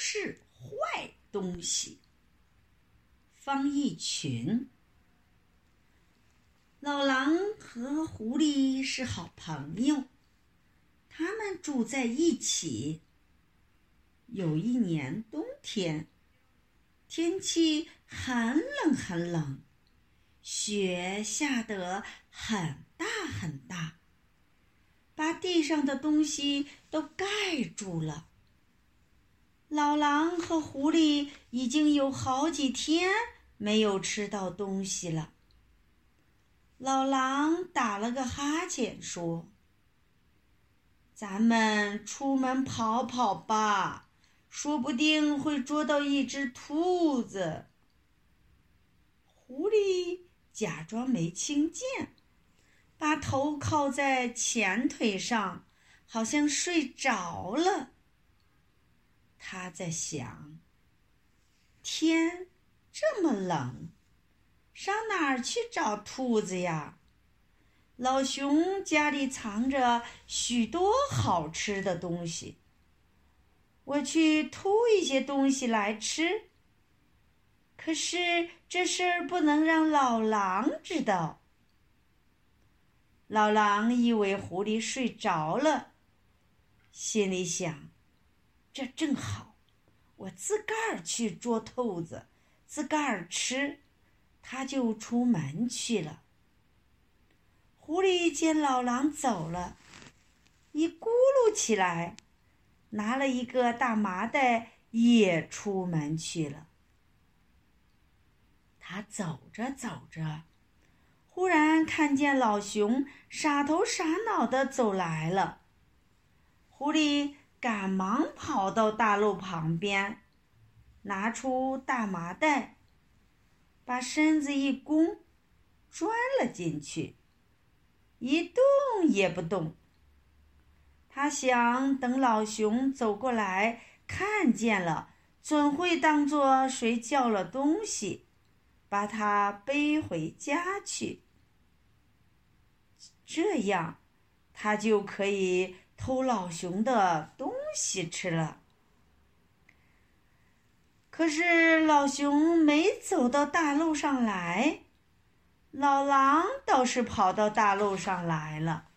是坏东西。方逸群，老狼和狐狸是好朋友，他们住在一起。有一年冬天，天气很冷很冷，雪下得很大很大，把地上的东西都盖住了。老狼和狐狸已经有好几天没有吃到东西了。老狼打了个哈欠，说：“咱们出门跑跑吧，说不定会捉到一只兔子。”狐狸假装没听见，把头靠在前腿上，好像睡着了。他在想：天这么冷，上哪儿去找兔子呀？老熊家里藏着许多好吃的东西，我去偷一些东西来吃。可是这事儿不能让老狼知道。老狼以为狐狸睡着了，心里想。这正好，我自个儿去捉兔子，自个儿吃，他就出门去了。狐狸见老狼走了，一咕噜起来，拿了一个大麻袋，也出门去了。他走着走着，忽然看见老熊傻头傻脑的走来了，狐狸。赶忙跑到大路旁边，拿出大麻袋，把身子一弓，钻了进去，一动也不动。他想等老熊走过来看见了，准会当作谁叫了东西，把他背回家去。这样，他就可以。偷老熊的东西吃了，可是老熊没走到大路上来，老狼倒是跑到大路上来了。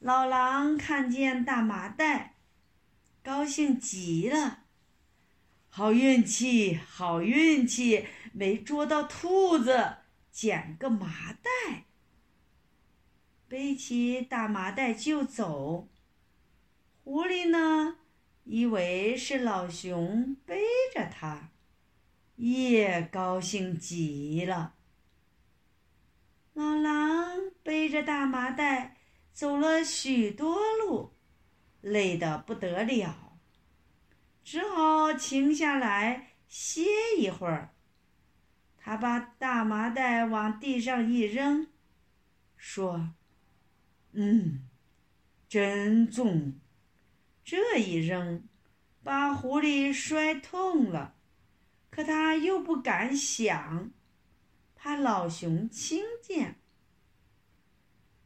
老狼看见大麻袋，高兴极了，好运气，好运气，没捉到兔子，捡个麻袋。背起大麻袋就走。狐狸呢，以为是老熊背着它，也高兴极了。老狼背着大麻袋走了许多路，累得不得了，只好停下来歇一会儿。他把大麻袋往地上一扔，说。嗯，真重！这一扔，把狐狸摔痛了。可他又不敢想，怕老熊听见。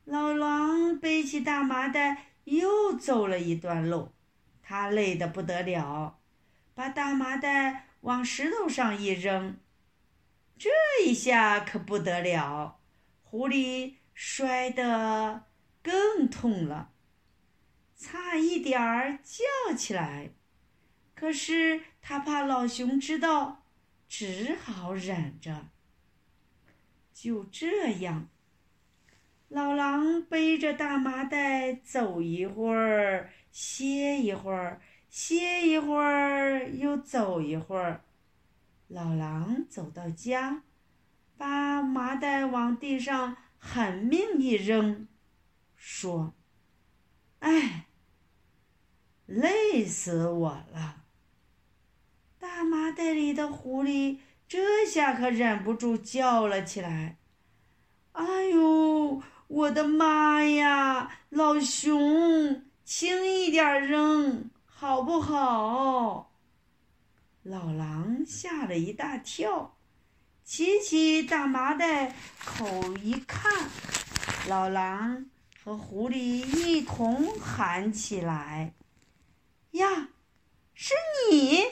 老狼背起大麻袋，又走了一段路。他累得不得了，把大麻袋往石头上一扔。这一下可不得了，狐狸摔得。更痛了，差一点儿叫起来，可是他怕老熊知道，只好忍着。就这样，老狼背着大麻袋走一会儿，歇一会儿，歇一会儿，又走一会儿。老狼走到家，把麻袋往地上狠命一扔。说：“哎，累死我了！”大麻袋里的狐狸这下可忍不住叫了起来：“哎呦，我的妈呀！老熊，轻一点扔，好不好？”老狼吓了一大跳，提起大麻袋口一看，老狼。和狐狸一同喊起来。呀是你？